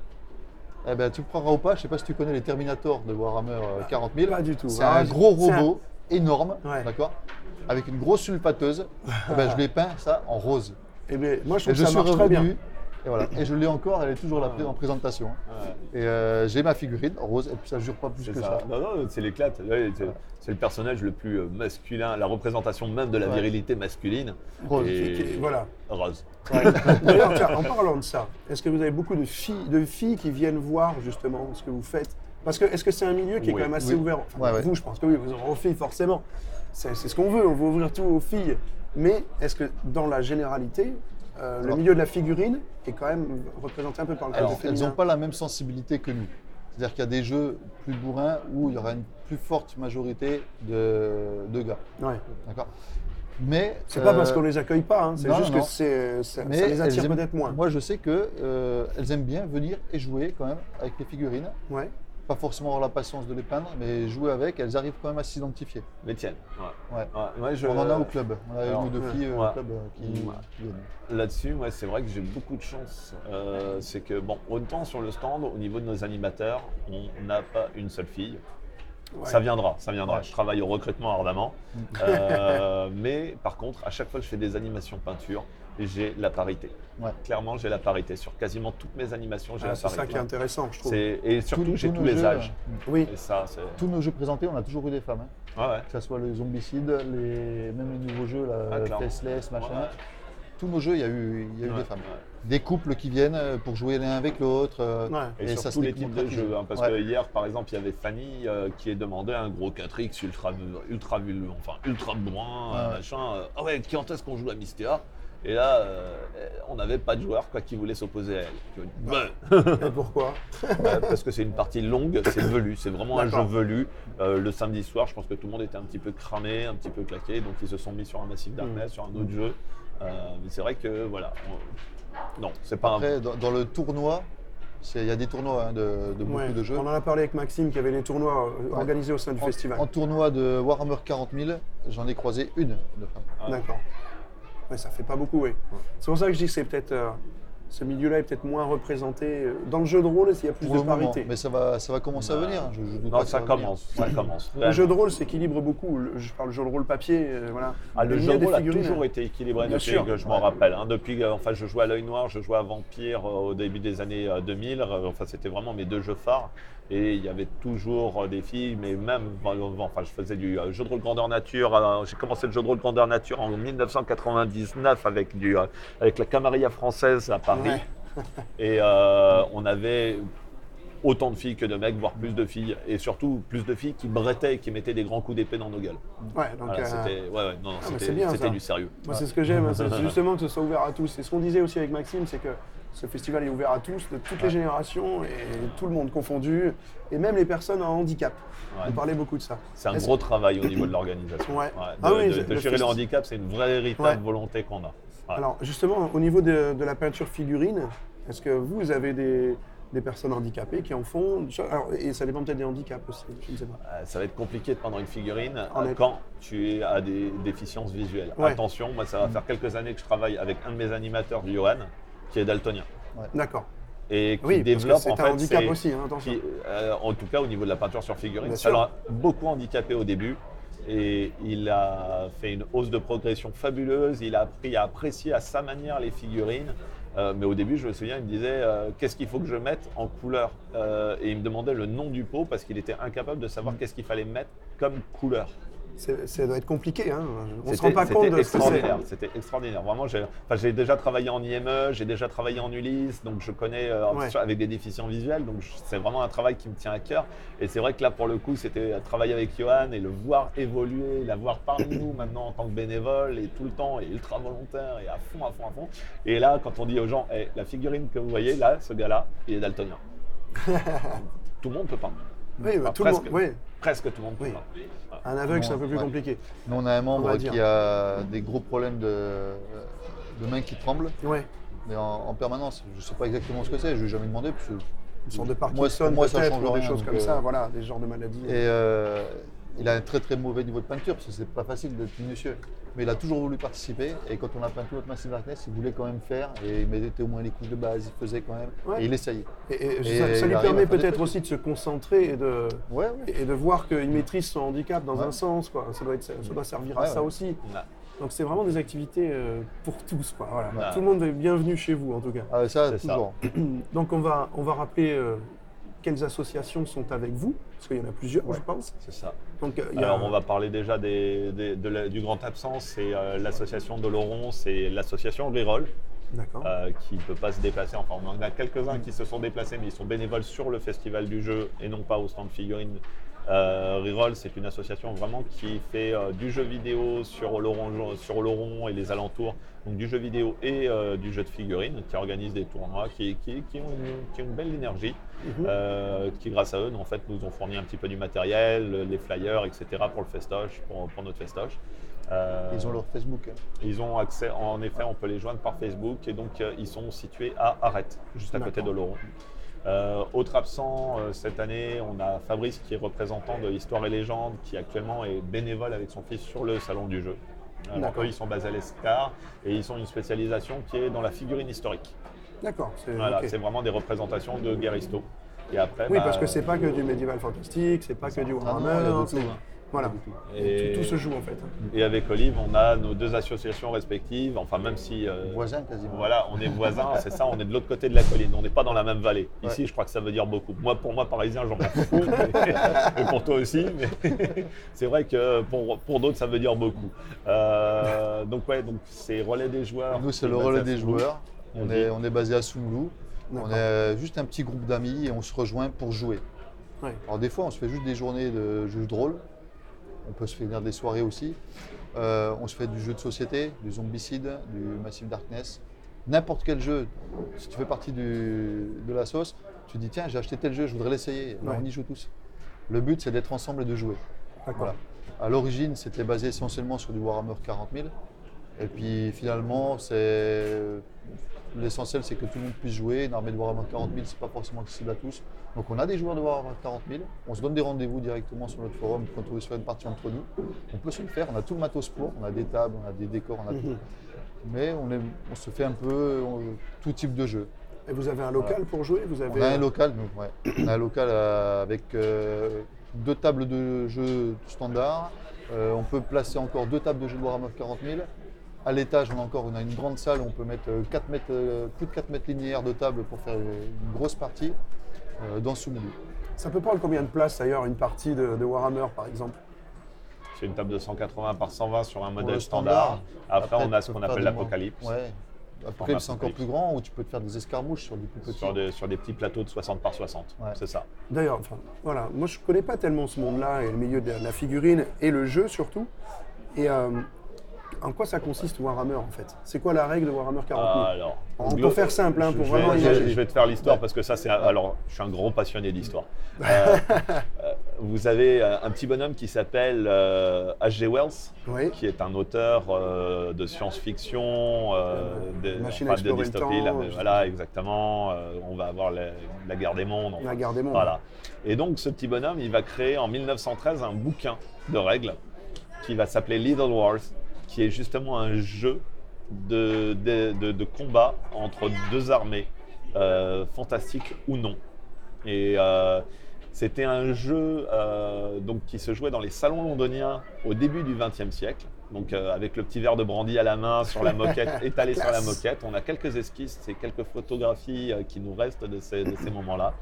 Eh ben, tu croiras ou pas, je sais pas si tu connais les Terminator de Warhammer euh, 40 000. Pas du tout. C'est Ah, un gros un- robot énorme, Ouais. d'accord Avec une grosse sulfateuse. Eh ben, je lui ai peint ça en rose. Eh bien, moi, je trouve que ça marche très bien. Et voilà. Et je l'ai encore, elle est toujours là Ah. en présentation. Ouais. Et euh, j'ai ma figurine rose, et puis ça jure pas plus que ça. ça. Non, non, c'est l'éclate. C'est- le personnage le plus euh, masculin, la représentation même de la Ouais. virilité masculine. Rose. Et- Qui- qui- Voilà. Rose. D'ailleurs, en parlant de ça, est-ce que vous avez beaucoup de filles, de filles qui viennent voir justement ce que vous faites? Parce que est-ce que c'est un milieu qui est Oui. quand même assez Oui. ouvert? Enfin, Ouais, ouais. Vous, je pense que oui, vous aurez aux filles forcément. C'est ce qu'on veut, on veut ouvrir tout aux filles. Mais est-ce que dans la généralité, euh, le milieu de la figurine est quand même représenté un peu par le Alors, elles n'ont pas la même sensibilité que nous. C'est-à-dire qu'il y a des jeux plus bourrins où il y aura une plus forte majorité de, de gars. Ouais. D'accord Mais. C'est pas euh, parce qu'on les accueille pas, hein, c'est juste non. que c'est, ça, mais ça les attire elles peut-être moins. Moi, je sais qu'elles aiment bien venir et jouer quand même avec les figurines. Ouais. Pas forcément avoir la patience de les peindre, mais jouer avec, elles arrivent quand même à s'identifier. Les tiennes. Ouais. Ouais. Ouais, moi, je- On en a au club. On a Alors, une ou deux filles euh, Ouais. au club euh, qui, Ouais. qui viennent. Là-dessus, moi, c'est vrai que j'ai beaucoup de chance. Euh, c'est que, bon, autant sur le stand, au niveau de nos animateurs, on n'a pas une seule fille. Ouais. Ça viendra, ça viendra. Ouais. Je travaille au recrutement ardemment. Euh, mais par contre, à chaque fois que je fais des animations peinture, j'ai la parité. Ouais. Clairement, j'ai la parité. Sur quasiment toutes mes animations, j'ai Ah, la c'est ça parité. qui est intéressant, je trouve. Et surtout, j'ai tous les jeux, âges. euh, Oui. Et ça, c'est. Tous nos jeux présentés, on a toujours eu des femmes. hein. Ouais, ouais. Que ce soit les zombicides, les... même les nouveaux jeux, là, Ah. Faceless, machin. Ouais. Tous nos jeux, il y a eu, il y a eu Ouais, des femmes. ouais. Des couples qui viennent euh, pour jouer l'un avec l'autre. euh, Ouais. Et, Et sur ça tous se les types de jeux. hein, parce Ouais. que hier, par exemple, il y avait Fanny euh, qui est demandé un gros 4X ultra, ultra, enfin, ultra brun, machin. Ah ouais, quand est-ce qu'on joue à Mystéa? Et là, euh, on n'avait pas de joueur quoi, qui voulait s'opposer à elle. Bah, Et pourquoi? Euh, parce que c'est une partie longue, c'est velu, c'est vraiment un jeu velu. Euh, le samedi soir, je pense que tout le monde était un petit peu cramé, un petit peu claqué, donc ils se sont mis sur un Massif Darkness, Mm. sur un autre jeu. Euh, mais c'est vrai que voilà, on- non, c'est pas un. Après, dans, dans le tournoi, il y a des tournois hein, de, de beaucoup Ouais. de jeux. On en a parlé avec Maxime qui avait les tournois euh, Ouais. organisés au sein du En, festival. en tournoi de Warhammer 40 000, j'en ai croisé une de femme. Ah. D'accord. Ouais, ça fait pas beaucoup, oui. C'est pour ça que je dis que c'est peut-être. euh, ce milieu-là est peut-être moins représenté. euh, Dans le jeu de rôle, il y a plus Pour de moment, parité. mais ça va, ça va commencer à Bah, venir. hein. Je, je doute Non, pas ça commence, ça commence. Le jeu de rôle s'équilibre beaucoup. Le- je parle de jeu de rôle papier, euh, voilà. Ah, le jeu a de rôle a toujours hein. été équilibré Bien depuis sûr. que je m'en Ouais. rappelle. hein. Depuis que enfin, je jouais à l'œil noir, je jouais à Vampire euh, au début des années euh, 2000. euh, Enfin, c'était vraiment mes deux jeux phares. Et il y avait toujours euh, des filles, mais même, enfin, je faisais du euh, jeu de rôle grandeur nature. euh, J'ai commencé le jeu de rôle grandeur nature en 1999 avec, du, avec la Camarilla française à Paris. Ouais. Et euh, on avait autant de filles que de mecs, voire plus de filles. Et surtout, plus de filles qui brettaient et qui mettaient des grands coups d'épée dans nos gueules. Ouais, donc, Voilà, euh, c'était ouais, ouais, non, non, Ah, ça. du sérieux. moi, c'est ce que j'aime. hein, C'est justement que ce soit ouvert à tous. C'est ce qu'on disait aussi avec Maxime, c'est que ce festival est ouvert à tous, de toutes les générations et tout le monde confondu, et même les personnes en handicap. Ouais. On parlait beaucoup de ça. C'est un gros travail au niveau de l'organisation. Ouais. de, Ah oui, de- je- de le gérer le handicap, c'est une vraie véritable volonté qu'on a. Alors justement, au niveau de, de la peinture figurine, est-ce que vous avez des, des personnes handicapées qui en font Alors, Et ça dépend peut-être des handicaps aussi, je ne sais pas. Euh, ça va être compliqué de peindre une figurine euh, quand tu as des déficiences visuelles. Ouais. Attention, moi ça va faire quelques années que je travaille avec un de mes animateurs, Johan, qui est daltonien. D'accord. Et qui Oui, parce que développe c'est en un fait, handicap c'est- aussi, hein, attention. qui, euh, en tout cas au niveau de la peinture sur figurine, Bien ça sûr. l'a beaucoup handicapé au début. Et il a fait une hausse de progression fabuleuse. Il a appris à apprécier à sa manière les figurines. Euh, mais au début, je me souviens, il me disait euh, qu'est-ce qu'il faut que je mette en couleur? Euh, Et il me demandait le nom du pot parce qu'il était incapable de Mm. savoir qu'est-ce qu'il fallait mettre comme couleur. Ça doit être compliqué, hein. on ne se rend pas compte de ce que. C'était extraordinaire. Vraiment, j'ai enfin, déjà travaillé en IME, j'ai déjà travaillé en Ulysse, donc je connais euh, Ouais. avec des déficients visuels, donc c'est vraiment un travail qui me tient à cœur. Et c'est vrai que là, pour le coup, c'était travailler avec Johan et le voir évoluer, l'avoir parmi nous maintenant en tant que bénévole et tout le temps et ultra volontaire et à fond, à fond, à fond. Et là, quand on dit aux gens, Eh, la figurine que vous voyez là, ce gars-là, il est daltonien. tout le monde peut pas. Oui, Enfin, tout le monde, presque. oui. Presque tout le monde peut Oui. pas. Un aveugle, c'est un peu plus Ouais. compliqué. Nous, on a un membre qui a des gros problèmes de, de mains qui tremblent, Ouais. mais en, en permanence. Je ne sais pas exactement ce que c'est, je ne lui ai jamais demandé. Parce que Une sorte de Moi, Parkinson, moi, ça peut-être, change ou des rien, choses comme euh, ça, voilà, des genres de maladies. Et, euh, il a un très très mauvais niveau de peinture parce que c'est pas facile d'être minutieux. Mais il a toujours voulu participer et quand on a peint tout notre Massive Darkness, il voulait quand même faire et il mettait au moins les couches de base, il faisait quand même Ouais. et il essayait. Et, et Et ça, lui permet peut-être aussi de se concentrer et de, Ouais, ouais. et de voir qu'il maîtrise son handicap dans Ouais. un sens. Quoi. Ça, doit être, ça doit servir à Ouais, ça aussi. Donc c'est vraiment des activités euh, pour tous. Quoi. Voilà. Ouais. Tout le monde est bienvenu chez vous en tout cas. Ah, ça, C'est ça. toujours. Donc on va, on va rappeler euh, quelles associations sont avec vous, parce qu'il y en a plusieurs, Ouais. je pense. C'est ça. Donc, euh, il y a- Alors on va parler déjà des, des- de la- du grand absent, c'est euh, l'association de Laurent, c'est l'association Reroll, D'accord. euh, qui ne peut pas se déplacer. Enfin, on en a quelques-uns qui se sont déplacés, mais ils sont bénévoles sur le festival du jeu et non pas au stand figurine. Euh, Reroll, c'est une association vraiment qui fait euh, du jeu vidéo sur Laurent et les alentours, donc du jeu vidéo et euh, du jeu de figurines, qui organise des tournois, qui, qui- qui ont, une, qui ont une belle énergie, Mhm. euh, qui grâce à eux, en fait, nous ont fourni un petit peu du matériel, les flyers, etc. pour le festoche, pour, pour notre festoche. Ils ont leur Facebook. hein. ils ont accès, en effet, on peut les joindre par Facebook et donc ils sont situés à Arrête, juste à côté de D'accord. Euh, autre absent euh, cette année, on a Fabrice qui est représentant de Histoire et Légende, qui actuellement est bénévole avec son fils sur le salon du jeu. Alors D'accord. eux, ils sont basés à l'Escar et ils ont une spécialisation qui est dans la figurine historique. D'accord. c'est- Voilà, ok. c'est vraiment des représentations de guerre histo. Et après, Oui, bah, parce que c'est pas que du médiéval fantastique, c'est pas que du Ah non, Warhammer. Voilà. Et- Tout, tout se joue en fait. Et avec Olive, on a nos deux associations respectives. Enfin, même si euh, Voisins quasiment. Voilà, on est voisins, c'est ça, on est de l'autre côté de la colline, on n'est pas dans la même vallée. Ici, je crois que ça veut dire beaucoup. Moi, pour moi, parisien, j'en fous, mais pour toi aussi. Mais c'est vrai que pour, pour d'autres, ça veut dire beaucoup. Euh, donc, ouais, donc c'est relais des joueurs. Nous, c'est le relais des joueurs. On est, on est basé à Soumoulou. On est euh, juste un petit groupe d'amis et on se rejoint pour jouer. Ouais. Alors des fois, on se fait juste des journées de jeux de rôle. On peut se faire des soirées aussi. Euh, on se fait du jeu de société, du Zombicide, du Massive Darkness. N'importe quel jeu, si tu fais partie du- de la sauce, tu dis tiens, j'ai acheté tel jeu, je voudrais l'essayer. Ouais. On y joue tous. Le but, c'est d'être ensemble et de jouer. Voilà. À l'origine, c'était basé essentiellement sur du Warhammer 40 000. Et puis finalement, c'est l'essentiel, c'est que tout le monde puisse jouer. Une armée de Warhammer 40 000, c'est pas forcément accessible à tous. Donc on a des joueurs de Warhammer 40 000. On se donne des rendez-vous directement sur notre forum quand on veut se faire une partie entre nous. On peut se le faire. On a tout le matos pour. On a des tables, on a des décors, on a tout. Mhm. Mais on, est- on se fait un peu on- tout type de jeu. Et vous avez un local pour jouer? Vous avez On a un local, nous, ouais. On a un local euh, avec euh, deux tables de jeu standard. Euh, on peut placer encore deux tables de jeu de Warhammer 40 000. À l'étage, on a encore on a une grande salle où on peut mettre, euh, 4 mètres, euh, plus de 4 mètres linéaires de table pour faire une grosse partie euh, dans Soumoulou. Ça peut prendre combien de place d'ailleurs une partie de, de Warhammer par exemple C'est une table de 180 par 120 sur un modèle le standard. standard. Après, on a ce qu'on appelle l'Apocalypse. Ouais. Après, Format c'est encore Apocalypse. plus grand où tu peux te faire des escarmouches sur du plus petit. Sur des, sur des petits plateaux de 60 par 60. Ouais. C'est ça. D'ailleurs, enfin, voilà, moi je connais pas tellement ce monde-là et le milieu de la figurine et le jeu surtout. Et euh, en quoi ça consiste Warhammer en fait? C'est quoi la règle de Warhammer 40 000 Ah, alors, On peut faire simple, hein, pour je vraiment vais, imaginer. je vais te faire l'histoire parce que ça, c'est. Alors, je suis un gros passionné d'histoire. Euh, euh, vous avez euh, un petit bonhomme qui s'appelle H.G. Wells, Oui. qui est un auteur euh, de science-fiction, euh, de, enfin, dystopie. temps, voilà, exactement. On va avoir la, la guerre des mondes. La guerre des mondes. Voilà. Et donc, ce petit bonhomme, il va créer en 1913 un bouquin de règles qui va s'appeler Little Wars, qui est justement un jeu de, de, de- de combat entre deux armées, euh, fantastiques ou non. Et euh, c'était un jeu euh, donc, qui se jouait dans les salons londoniens au début du XXe siècle. Donc euh, avec le petit verre de brandy à la main sur la moquette, étalé sur la moquette. On a quelques esquisses et quelques photographies euh, qui nous restent de ces, ces moments-là.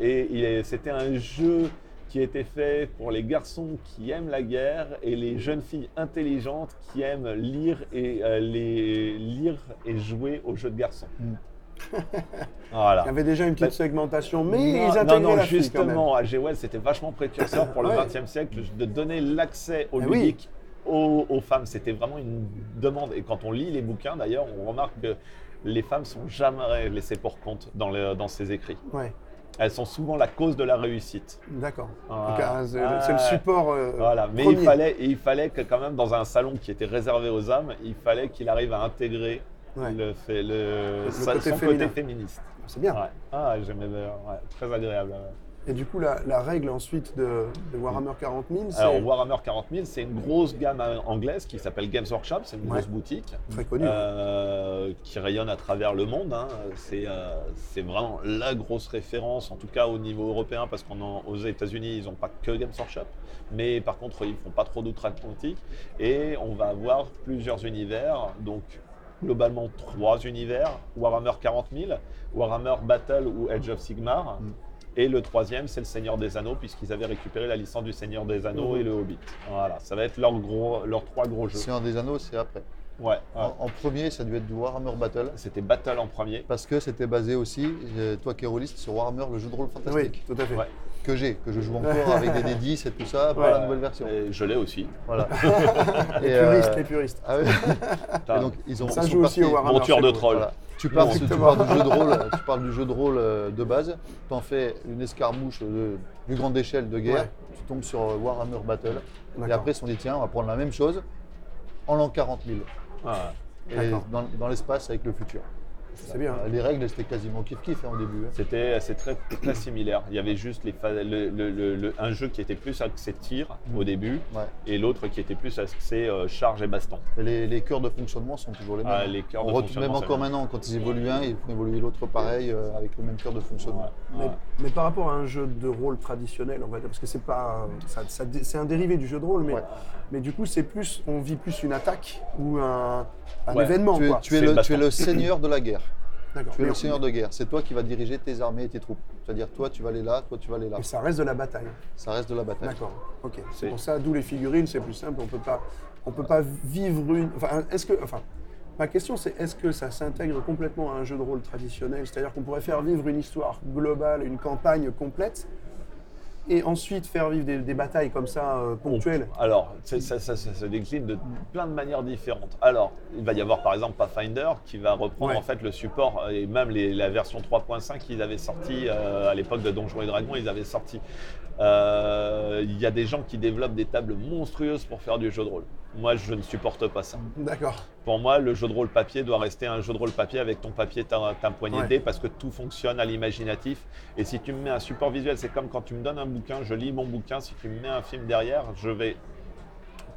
Et est- c'était un jeu qui était fait pour les garçons qui aiment la guerre et les jeunes filles intelligentes qui aiment lire et, euh, les, lire et jouer aux jeux de garçons. Mm. Voilà. Il y avait déjà une petite segmentation, mais non, ils non, intégraient non, la même. justement, à Wells, c'était vachement précurseur pour le Ouais. XXe siècle de donner l'accès au Eh oui. ludique aux, aux femmes. C'était vraiment une demande. Et quand on lit les bouquins, d'ailleurs, on remarque que les femmes sont jamais laissées pour compte dans, le- dans ces écrits. Ouais, Elles sont souvent la cause de la réussite. d'accord. Voilà. Ah, c'est Ah, le support. euh, Voilà, mais premier. il fallait, et il fallait que quand même dans un salon qui était réservé aux hommes, il fallait qu'il arrive à intégrer Ouais. le, fait- le, Le côté son féminin. côté féministe. C'est bien. Ouais. Ah, j'aimais bien, ouais, très agréable. Et du coup, la, la règle ensuite de, de Warhammer 40 000, c'est Alors Warhammer 40 000, c'est une grosse gamme anglaise qui s'appelle Games Workshop, c'est une Ouais. grosse boutique très connu. euh, qui rayonne à travers le monde. hein. C'est euh, c'est vraiment la grosse référence, en tout cas au niveau européen, parce qu'aux États-Unis, ils n'ont pas que Games Workshop, mais par contre, ils font pas trop d'outre-Atlantique. Et on va avoir plusieurs univers, donc globalement trois univers Warhammer 40 000, Warhammer Battle ou Edge of Sigmar. Mm. Et le troisième, c'est le Seigneur des Anneaux, puisqu'ils avaient récupéré la licence du Seigneur des Anneaux et le Hobbit. Voilà, ça va être leurs gros, leurs trois gros jeux. Seigneur des Anneaux, c'est après. Ouais, ouais. En, en premier, ça a dû être du Warhammer Battle. C'était Battle en premier. Parce que c'était basé aussi, euh, toi qui es rôliste, sur Warhammer, le jeu de rôle oui, fantastique. tout à fait. Ouais. Que j'ai, que je joue encore avec des D10 et tout ça, pour la nouvelle version. Et je l'ai aussi. Voilà. Les Et, euh, puristes, les puristes. ah ouais. Putain, Et donc, ils ont, Ça ils joue sont aussi au Warhammer. monture de troll. Voilà. Tu parles, tu Exactement. parles du jeu de rôle, tu parles du jeu de rôle euh, de base, tu en fais une escarmouche de plus grande échelle de guerre, Ouais. tu tombes sur euh, Warhammer Battle, et après ils se sont dit tiens, on va prendre la même chose en l'an 40 000, Ah, et D'accord. dans, dans l'espace avec le futur. C'est bien. Euh, Les règles, c'était quasiment kiff-kiff hein, au début. hein. C'était c'est très, très similaire. Il y avait juste les phases- le- le- le- le- un jeu qui était plus axé tir Mm. au début Ouais. et l'autre qui était plus axé euh, charge et baston. Et les, les cœurs de fonctionnement sont toujours les mêmes. Ah, hein. les cœurs On de fonctionnement, même encore maintenant, quand ils évoluent un, ils font évoluer l'autre pareil, euh, avec le même cœur de fonctionnement. Mais, Ouais. mais par rapport à un jeu de rôle traditionnel, on va dire, parce que c'est pas, ça- ça- c'est un dérivé du jeu de rôle, mais, Ouais. mais du coup c'est plus, on vit plus une attaque ou un, un Ouais. événement. Tu es, quoi. tu es tu le seigneur de la guerre. Tu es le seigneur de guerre. C'est toi qui vas diriger tes armées et tes troupes. C'est-à-dire, toi, tu vas aller là, toi, tu vas aller là. Mais ça reste de la bataille. Ça reste de la bataille. D'accord. Ok. C'est C'est- pour ça, d'où les figurines, c'est plus simple. On peut pas, on peut pas vivre une. Enfin, est-ce que, enfin, ma question c'est est-ce que ça s'intègre complètement à un jeu de rôle traditionnel? C'est-à-dire qu'on pourrait faire vivre une histoire globale, une campagne complète, et ensuite faire vivre des, des batailles comme ça euh, ponctuelles. Alors, ça, ça- ça se décline de plein de manières différentes. Alors, il va y avoir par exemple Pathfinder qui va reprendre Ouais. en fait le support euh, et même les- la version 3.5 qu'ils avaient sorti euh, à l'époque de Donjons et Dragons, ils avaient sorti. Euh, Il y a des gens qui développent des tables monstrueuses pour faire du jeu de rôle. Moi, je ne supporte pas ça. D'accord. Pour moi, le jeu de rôle papier doit rester un jeu de rôle papier avec ton papier, ta, ta poignée de dés, parce que tout fonctionne à l'imaginatif. Et si tu me mets un support visuel, c'est comme quand tu me donnes un bouquin, je lis mon bouquin. Si tu me mets un film derrière, je vais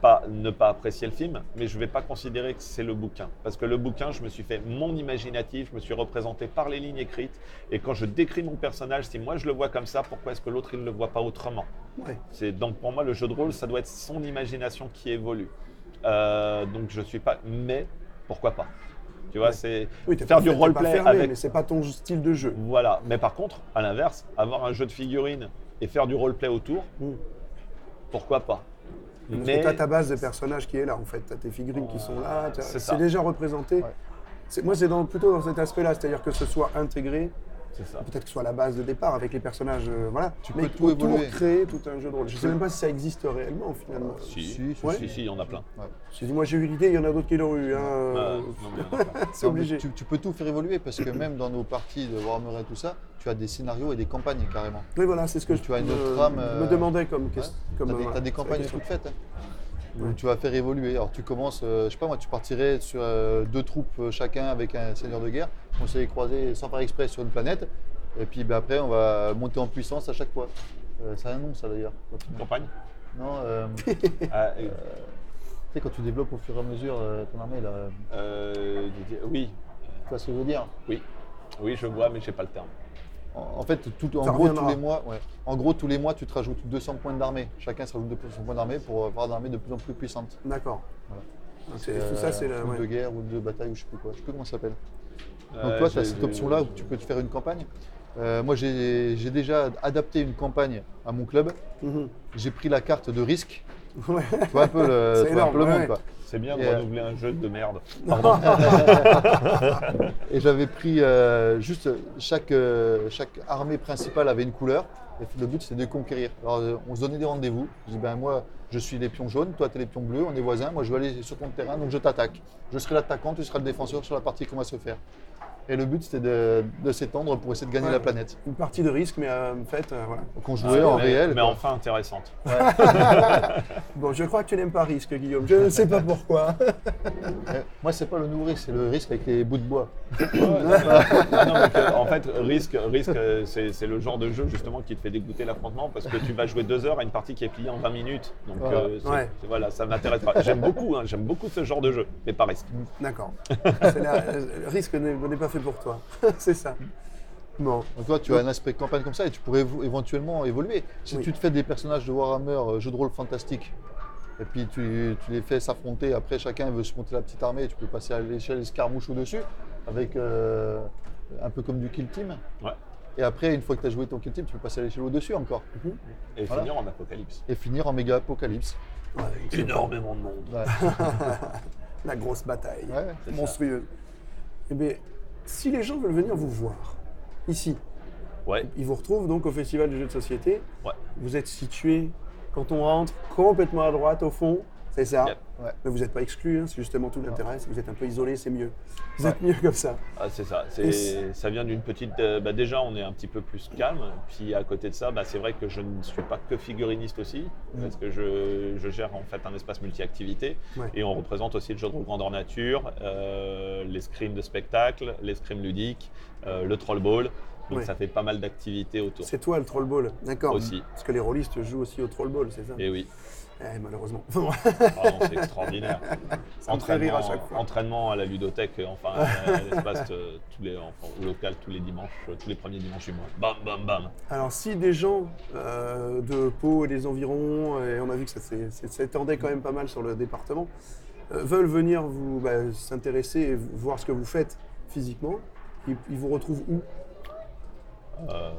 pas ne pas apprécier le film, mais je vais pas considérer que c'est le bouquin, parce que le bouquin, je me suis fait mon imaginatif, je me suis représenté par les lignes écrites. Et quand je décris mon personnage, si moi je le vois comme ça, pourquoi est-ce que l'autre il ne le voit pas autrement? Ouais. c'est donc pour moi le jeu de rôle, ça doit être son imagination qui évolue. Euh, donc je suis pas, mais pourquoi pas? Tu vois, Ouais. c'est Oui, faire du roleplay avec. mais c'est pas ton style de jeu. Voilà. Mais par contre, à l'inverse, avoir un jeu de figurines et faire du roleplay autour, Mm. pourquoi pas? Que tu as ta base de personnages qui est là, en fait. Tu as tes figurines qui sont là. C'est déjà représenté. Ouais. Moi, c'est plutôt dans cet aspect-là, c'est-à-dire que ce soit intégré. Peut-être que ce soit la base de départ avec les personnages, euh, voilà. Tu mais peux tout évoluer. créer tout un jeu de rôle. Je sais même pas si ça existe réellement, finalement. Si, Si, si, Ouais. si, si, il y en a plein. Si moi j'ai eu l'idée, il y en a d'autres qui l'ont eu. hein, euh, c'est obligé. Tu, tu peux tout faire évoluer parce que même dans nos parties de Warhammer et tout ça, tu as des scénarios et des campagnes carrément. Oui, voilà, c'est ce que Tu je as une me, autre trame, me euh, demandais comme Ouais. question. Tu as, des, euh, campagnes toutes faites. hein, où Ouais. tu vas faire évoluer. Alors tu commences, euh, je sais pas moi, tu partirais sur euh, deux troupes euh, chacun avec un seigneur de guerre. On s'est croisés sans faire exprès sur une planète. Et puis ben, après, on va monter en puissance à chaque fois. C'est un nom ça d'ailleurs. Campagne Non, euh, Ah, tu sais, quand tu développes au fur et à mesure ton armée, là, oui, tu vois ce que je veux dire? Oui, oui, je vois, mais j'ai pas le terme. En, fait, tout, en gros, tous les mois, ouais. en gros, tous les mois, tu te rajoutes 200 points d'armée. Chacun se rajoute 200 points d'armée pour avoir une armée de plus en plus puissante. D'accord. Voilà. Donc, c'est- tout ça, c'est euh, la. ouais. de guerre ou de bataille ou je sais plus quoi. Je sais plus comment ça s'appelle. Donc Euh, toi, tu as cette option-là où tu peux te faire une campagne. Euh, moi, j'ai j'ai déjà adapté une campagne à mon club. Mhm. J'ai pris la carte de risque. Ouais. Tu vois un peu le, C'est le monde. ouais. Quoi. Bien de Et, euh, renouveler un jeu de merde. Et j'avais pris euh, juste chaque, euh, chaque armée principale avait une couleur. Et le but c'était de conquérir. Alors on se donnait des rendez-vous. Je dis ben moi Je suis les pions jaunes, toi tu es les pions bleus, on est voisins, moi je vais aller sur ton terrain, donc je t'attaque. Je serai l'attaquant, tu seras le défenseur sur la partie qu'on va se faire. Et le but c'était de, de s'étendre pour essayer de gagner Ouais. la planète. Une partie de risque, mais euh, en fait, euh, voilà. Donc on jouait en mais, réel. Mais quoi. enfin intéressante. Bon, je crois que tu n'aimes pas risque, Guillaume. Je ne sais pas pourquoi. Eh, Moi c'est pas le nouveau risque, c'est le risque avec les bouts de bois. Non, que, en fait, risque, risque c'est le genre de jeu justement qui te fait dégoûter l'affrontement parce que tu vas jouer deux heures à une partie qui est pliée en 20 minutes. Donc Voilà. euh, Ouais. voilà, ça m'intéresse pas. J'aime beaucoup, hein, j'aime beaucoup ce genre de jeu, mais pas risque. D'accord. Risque n'est pas fait pour toi. C'est ça. Bon. Donc toi tu as un aspect campagne comme ça et tu pourrais éventuellement évoluer. Si Oui. tu te fais des personnages de Warhammer, euh, jeux de rôle fantastique, et puis tu, tu les fais s'affronter, après chacun veut se monter la petite armée, tu peux passer à l'échelle escarmouche au-dessus, avec euh, un peu comme du kill team. Ouais. Et après, une fois que tu as joué ton kill team, tu peux passer à l'échelle au-dessus encore. Et Voilà. finir en apocalypse. Et finir en méga apocalypse. Ouais, Énormément de monde. Ouais. La grosse bataille. Monstrueuse. Eh bien, si les gens veulent venir vous voir, ici, Ouais, ils vous retrouvent donc au Festival du jeu de société. ouais. Vous êtes situé, quand on rentre, complètement à droite au fond. C'est ça. Yep. Ouais. Mais vous n'êtes pas exclu, hein, c'est justement tout l'intérêt. Si vous êtes un peu isolé, c'est mieux. Vous êtes mieux comme ça. Ah, c'est ça. Ça vient d'une petite. euh, bah, déjà, on est un petit peu plus calme. Puis à côté de ça, bah, c'est vrai que je ne suis pas que figuriniste aussi, parce que je, je gère en fait un espace multi-activité. Ouais. Et on représente aussi le jeu de rôle grandeur nature, euh, l'escrime de spectacle, l'escrime ludique, euh, le troll ball. Donc Ouais. ça fait pas mal d'activités autour. C'est toi le troll ball, d'accord Aussi. Parce que les rôlistes jouent aussi au troll ball, c'est ça? Et oui, Eh, Malheureusement. Non, c'est extraordinaire. Ça me fait rire à chaque fois. entraînement à la ludothèque, enfin à l'espace euh, tous les, enfin, au local tous les dimanches, euh, tous les premiers dimanches du mois. Bam, bam, bam. Alors, si des gens euh, de Pau et des environs, et on a vu que ça s'étendait quand même pas mal sur le département, euh, veulent venir vous bah, s'intéresser et voir ce que vous faites physiquement, ils, ils vous retrouvent où? Euh,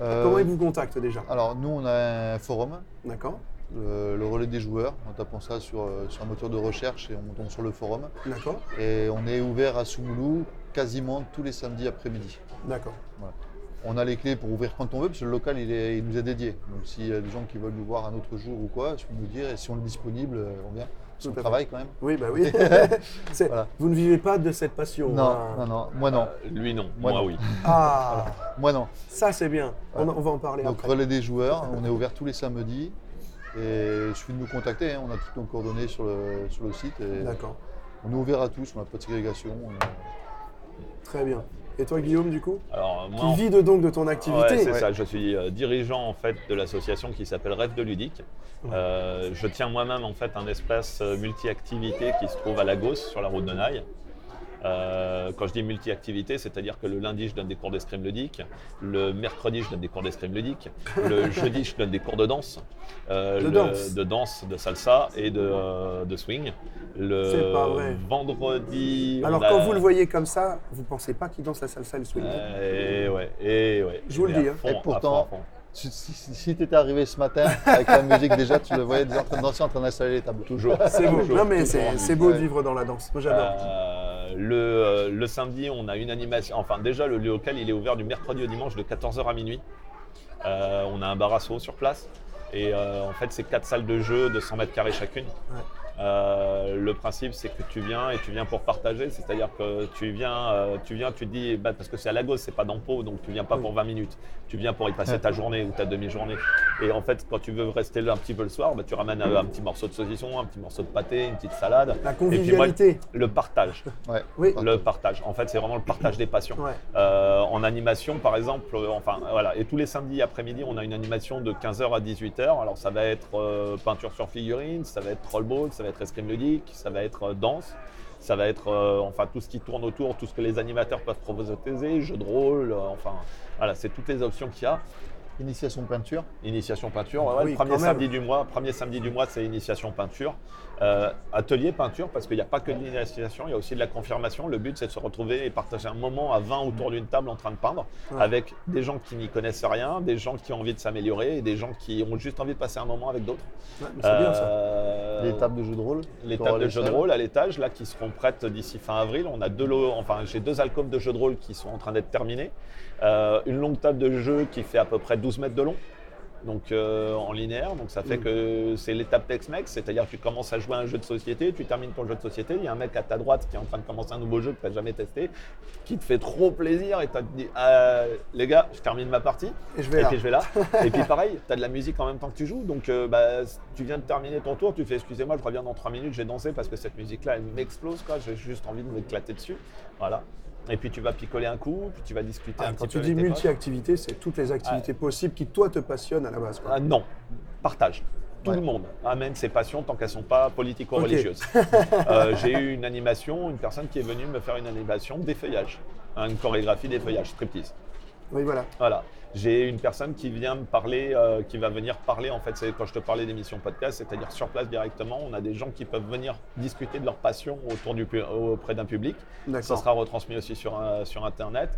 Euh, Comment ils vous contactent déjà? Alors, nous, on a un forum, D'accord le, le relais des joueurs, en tapant ça sur, euh, sur un moteur de recherche et on tombe sur le forum. D'accord Et on est ouvert à Soumoulou quasiment tous les samedis après-midi. D'accord. On a les clés pour ouvrir quand on veut, parce que le local, il, est- il nous est dédié. Donc s'il y a des gens qui veulent nous voir un autre jour ou quoi, je peux nous dire, et si on est disponible, euh, on vient. Parce fait. travaille quand même. Oui, bah oui. Voilà. Vous ne vivez pas de cette passion. Non, hein. non, non, moi non. lui non, Moi, moi, non. oui. Ah, Moi non. ça c'est bien. On, on va en parler Donc après. relais des joueurs, on est ouvert tous les samedis. Et il suffit de nous contacter, hein, on a toutes nos coordonnées sur le, sur le site. D'accord. On est ouvert à tous, on n'a pas de ségrégation. on- Très bien. Et toi, Guillaume, du coup? Alors moi, Qui en- vit de, donc de ton activité? Ouais, c'est Ouais. ça. Je suis euh, dirigeant en fait de l'association qui s'appelle Rêve de ludique. Euh, je tiens moi-même en fait un espace euh, multi-activité qui se trouve à Lagos sur la route de Naï. Euh, quand je dis multi-activité, c'est-à-dire que le lundi, je donne des cours d'escrime ludique, le mercredi, je donne des cours d'escrime ludique, le jeudi, je donne des cours de danse, euh, De le- danse. de danse, de salsa et de, euh, de swing. Le C'est pas vrai. vendredi. Alors, a- quand vous le voyez comme ça, vous pensez pas qu'il danse la salsa et le swing Euh, et ouais, et ouais. Je vous le dis, hein. fond, Et à pourtant- fond, à fond. Si, si, tu étais arrivé ce matin avec la musique déjà, tu le voyais déjà en train de danser, en train d'installer les tables. Toujours. C'est beau. Toujours, Non, mais c'est beau de vivre dans la danse. Moi, j'adore. Euh, le, euh, le samedi, on a une animation. Enfin, déjà, le local, il est ouvert du mercredi au dimanche de 14h à minuit. Euh, on a un bar à seau sur place. Et euh, en fait, c'est quatre salles de jeu de 100 mètres carrés chacune. Ouais. Euh, le principe, c'est que tu viens et tu viens pour partager. C'est-à-dire que tu viens, euh, tu viens, tu te dis, bah, parce que c'est à Lagos, c'est pas dans Pau, donc tu viens pas pour 20 minutes. Tu viens pour y passer ta journée ou ta demi-journée. Et en fait, quand tu veux rester là un petit peu le soir, bah, tu ramènes un, un petit morceau de saucisson, un petit morceau de pâté, une petite salade. La Et puis moi, convivialité. le partage. Ouais. Oui. Le partage. En fait, c'est vraiment le partage des passions. Ouais. Euh, en animation, par exemple, euh, enfin voilà, et tous les samedis après-midi, on a une animation de 15h à 18h. Alors ça va être euh, peinture sur figurine, ça va être rollball, ça va être escrime ludique, ça va être euh, danse, ça va être euh, enfin tout ce qui tourne autour, tout ce que les animateurs peuvent proposer, jeux de rôle, euh, enfin voilà, c'est toutes les options qu'il y a. Initiation peinture. Initiation peinture, ouais, ouais, Oui, le premier samedi du mois, premier samedi du mois, c'est initiation peinture. Euh, atelier peinture, parce qu'il n'y a pas que de l'initiation, il y a aussi de la confirmation. Le but, c'est de se retrouver et partager un moment à 20 autour d'une table en train de peindre, Ouais. avec des gens qui n'y connaissent rien, des gens qui ont envie de s'améliorer et des gens qui ont juste envie de passer un moment avec d'autres. Ouais, c'est bien ça. Euh, Les tables de jeux de rôle. les tables de jeux de rôle à l'étage, là, qui seront prêtes d'ici fin avril. On a deux lots, enfin, j'ai deux alcôves de jeux de rôle qui sont en train d'être terminés. Euh, une longue table de jeu qui fait à peu près 12 mètres de long. Donc euh, en linéaire. Donc ça fait Mm. que c'est l'étape Tex-Mex, c'est-à-dire que tu commences à jouer à un jeu de société, tu termines ton jeu de société, il y a un mec à ta droite qui est en train de commencer un nouveau jeu que tu n'as jamais testé, qui te fait trop plaisir et tu te dit Ah, les gars, je termine ma partie. Et je vais Et là. puis je vais là. et puis pareil, tu as de la musique en même temps que tu joues. Donc euh, bah, tu viens de terminer ton tour, tu fais excusez-moi, je reviens dans 3 minutes, j'ai dansé parce que cette musique-là, elle m'explose. quoi. J'ai juste envie de m'éclater dessus. Voilà. Et puis tu vas picoler un coup, puis tu vas discuter Ah, un quand petit tu peu. dis multi-activité, c'est toutes les activités possibles qui, toi, te passionnent à la base. quoi. Ah, non, partage. Tout Ouais. le monde amène ses passions tant qu'elles ne sont pas politico-religieuses. Euh, j'ai eu une animation, une personne qui est venue me faire une animation d'effeuillage, hein, une chorégraphie d'effeuillage, striptease. Oui, voilà. Voilà. J'ai une personne qui vient me parler, euh, qui va venir parler, en fait, c'est quand je te parlais d'émissions podcast, c'est-à-dire sur place directement, on a des gens qui peuvent venir discuter de leur passion autour du, auprès d'un public. Ça sera retransmis aussi sur, un- sur Internet.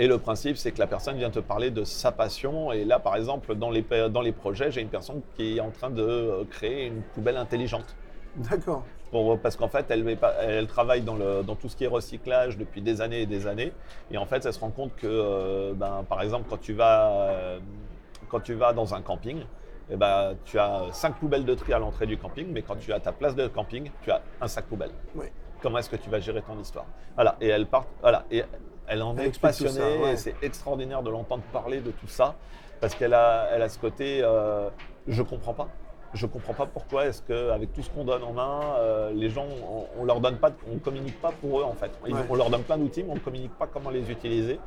Et le principe, c'est que la personne vient te parler de sa passion. Et là, par exemple, dans les, dans les projets, j'ai une personne qui est en train de euh, créer une poubelle intelligente. D'accord. Pour- parce qu'en fait, elle, met pas- elle travaille dans, le, dans tout ce qui est recyclage depuis des années et des années. Et en fait, elle se rend compte que, euh, ben, par exemple, quand tu vas, euh, quand tu vas dans un camping, eh ben, tu as cinq poubelles de tri à l'entrée du camping, mais quand tu as ta place de camping, tu as un sac poubelle. Oui. Comment est-ce que tu vas gérer ton histoire? Voilà. Et elle part. Voilà. Et elle en Elle est passionnée. ouais. C'est extraordinaire de l'entendre parler de tout ça parce qu'elle a, elle a ce côté. euh, je comprends pas. Je comprends pas pourquoi est-ce qu'avec tout ce qu'on donne en main, euh, les gens, on, on leur donne pas, on communique pas pour eux en fait. Ils- Ouais. On leur donne plein d'outils, mais on ne communique pas comment les utiliser.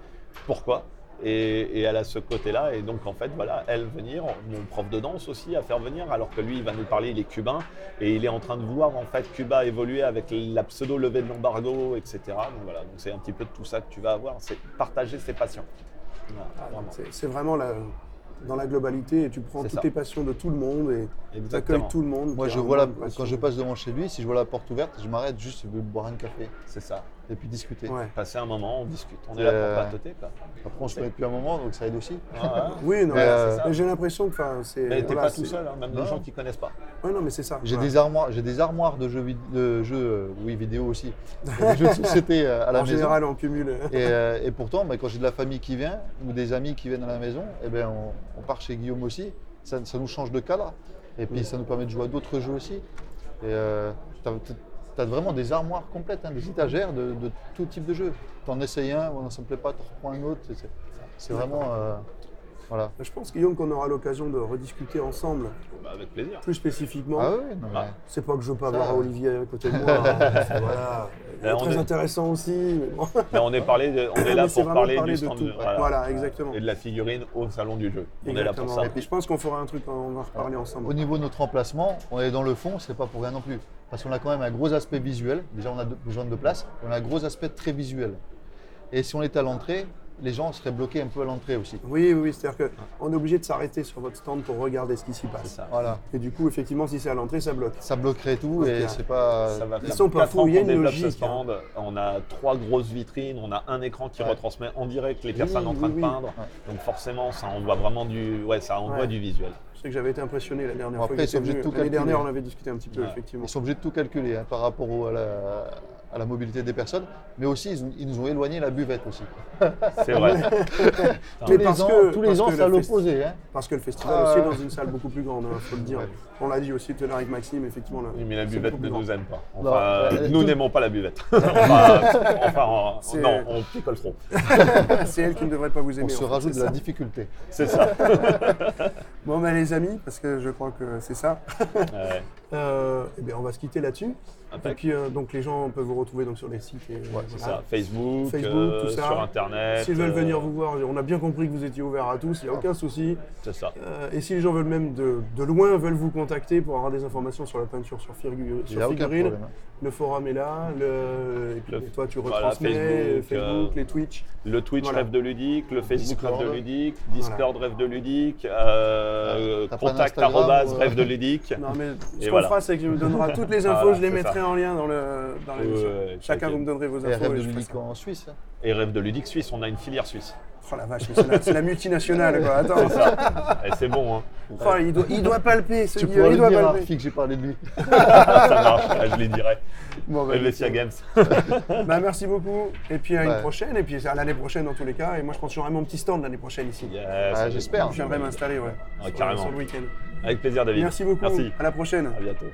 Pourquoi et, et elle a ce côté-là. Et donc, en fait, voilà, elle venir, mon prof de danse aussi, à faire venir, alors que lui, il va nous parler, il est cubain, et il est en train de voir, en fait, Cuba évoluer avec la pseudo-levée de l'embargo, etc. Donc, voilà, donc c'est un petit peu de tout ça que tu vas avoir, c'est partager ses passions. Voilà. C'est c'est vraiment la- dans la globalité et tu prends toutes ça. les passions de tout le monde et tu accueilles tout le monde. Moi, je vois la- quand je passe devant chez lui, si je vois la porte ouverte, je m'arrête juste, je veux boire un café C'est ça. Et puis discuter. Ouais. Passer un moment, on discute. On est là euh, pour papoter, quoi. Après, on se connaît depuis un moment, donc ça aide aussi. Ah, Oui, non, euh, mais j'ai l'impression que c'est. Mais t'es voilà, pas tout seul, hein, même Non. les gens qui connaissent pas. Ouais, non, mais c'est ça. J'ai des armoires, j'ai des armoires de jeux, vid- de jeux euh, oui, vidéo aussi, des jeux de société euh, à la En maison. général, on cumule. Et, euh, et pourtant, bah, quand j'ai de la famille qui vient ou des amis qui viennent à la maison, eh ben, on, on part chez Guillaume aussi. Ça, ça nous change de cadre. Et puis, ça nous permet de jouer à d'autres jeux aussi. Et tu as, vraiment des armoires complètes, hein, des étagères de, tout type de jeux. Tu en essayes un, ça ne me plaît pas, tu reprends un autre. C'est vraiment. euh, voilà. Je pense, Guillaume, qu'on aura l'occasion de rediscuter ensemble, Bah, avec plaisir. plus spécifiquement. Ah oui, non, mais- Ah. C'est pas que je veux pas Ça, avoir Olivier à côté de moi. hein, c'est- voilà. Il est Là, on très est- intéressant aussi. Mais bon. Mais on est, parlé de- on est là pour parler, parler du de stand tout. Voilà, exactement. Et de la figurine au salon du jeu. On est là pour Exactement. ça. Et puis je pense qu'on fera un truc, on va reparler ensemble. Au niveau de notre emplacement, on est dans le fond, c'est pas pour rien non plus. Parce qu'on a quand même un gros aspect visuel. Déjà, on a besoin de place. On a un gros aspect très visuel. Et si on était à l'entrée, les gens seraient bloqués un peu à l'entrée aussi. Oui, oui, oui, c'est-à-dire qu'on est obligé de s'arrêter sur votre stand pour regarder ce qui s'y passe. ça. Voilà. Et du coup, effectivement, si c'est à l'entrée, ça bloque. Ça bloquerait tout et c'est pas. Ça va Ils faire sont pas quatre fous, ans il y a qu'on une logique, stand. On a trois grosses vitrines, on a un écran qui Ouais. retransmet en direct les personnes en train oui. de peindre. Ouais. Donc forcément, ça envoie vraiment du, ouais, ça envoie Ouais. du visuel. Je sais que j'avais été impressionné la dernière Bon, fois. après, ils sont obligés de tout L'année calculer. dernière, on avait discuté un petit peu, effectivement. Ils sont obligés de tout calculer hein, par rapport au- à, la, à la mobilité des personnes, mais aussi ils, nous ont éloigné la buvette aussi. C'est vrai. Tous Mais les parce ans, que- tous les parce ans que. Hein. Parce que le festival Ah, aussi est dans une salle beaucoup plus grande, il faut le dire. Ouais. On l'a dit aussi tout à l'heure avec Maxime, effectivement. là, Oui, mais la buvette ne nous aime pas. Non, euh, nous tout- n'aimons pas la buvette. enfin, enfin, on- C'est- non, on picole trop. c'est elle qui ne devrait pas vous aimer. On se fait, rajoute c'est de la ça. difficulté. C'est ça. Bon, ben les amis, parce que je crois que c'est ça, Ouais. euh, eh bien, on va se quitter là-dessus. Et puis, euh, donc, les gens peuvent vous retrouver donc, sur les sites. Et, Ouais, C'est voilà. ça. Facebook, Facebook, euh, tout ça. sur Internet. S'ils veulent euh, venir vous voir, on a bien compris que vous étiez ouvert à tous, il n'y a aucun souci. C'est ça. Euh, et si les gens veulent même de, de loin veulent vous contacter pour avoir des informations sur la peinture sur, sur figurine, hein. le forum est là, le, et puis Le- toi tu voilà, retransmets, Facebook, Facebook, euh, les Twitch. Le Twitch Voilà. Rêve de Ludique, le Facebook Discord. Rêve de Ludique, Discord Rêve de Ludique, euh, un contact arrobase ou, euh, Rêve de Ludique. Non mais ce Et qu'on voilà. fera c'est que je me donnerai toutes les infos, Voilà, je les mettrai ça. en lien dans le dans l'émission. Chacun vous me donnerez vos Et infos. rêve et de je ferai ludique en Suisse. hein. Et Rêve de Ludique Suisse, on a une filière suisse. Oh la vache, c'est la, la multinationale quoi. Attends. C'est ça. Et c'est bon, hein. Oh, il, doit, il doit palper, ce Tu gars, pourras il doit dire palper. Que j'ai parlé de lui. ça marche, Ah, je les dirai. Bon, bah, Helvetia Games. bah, merci beaucoup. Et puis à une prochaine. Et puis à l'année prochaine dans tous les cas. Et moi je pense que j'aurai mon petit stand l'année prochaine ici. Yes. Ah, j'espère. Je viendrai m'installer ouais, sur, carrément. sur le week-end. Avec plaisir, David. Merci beaucoup. Merci. À la prochaine. À bientôt.